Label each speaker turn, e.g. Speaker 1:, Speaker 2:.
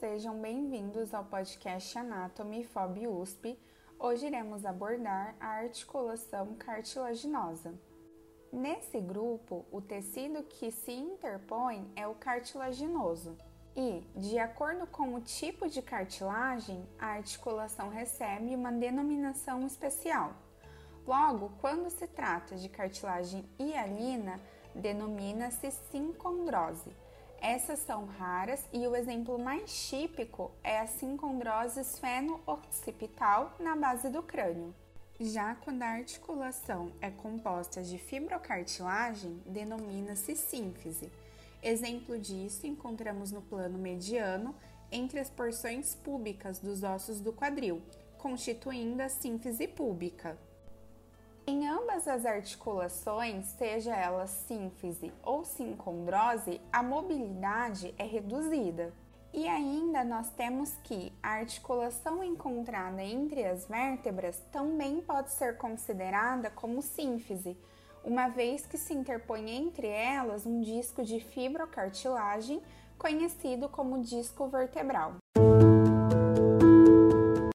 Speaker 1: sejam bem-vindos ao podcast Anatomy FOB USP. Hoje iremos abordar a articulação cartilaginosa. Nesse grupo, o tecido que se interpõe é o cartilaginoso. E, de acordo com o tipo de cartilagem, a articulação recebe uma denominação especial. Logo, quando se trata de cartilagem hialina, denomina-se sincondrose. Essas são raras e o exemplo mais típico é a sincondrose esfeno-occipital na base do crânio. Já quando a articulação é composta de fibrocartilagem, denomina-se sínfise. Exemplo disso encontramos no plano mediano entre as porções púbicas dos ossos do quadril, constituindo a sínfise púbica. Em ambas as articulações, seja ela sínfise ou sincondrose, a mobilidade é reduzida. E ainda nós temos que a articulação encontrada entre as vértebras também pode ser considerada como sínfise, uma vez que se interpõe entre elas um disco de fibrocartilagem conhecido como disco vertebral.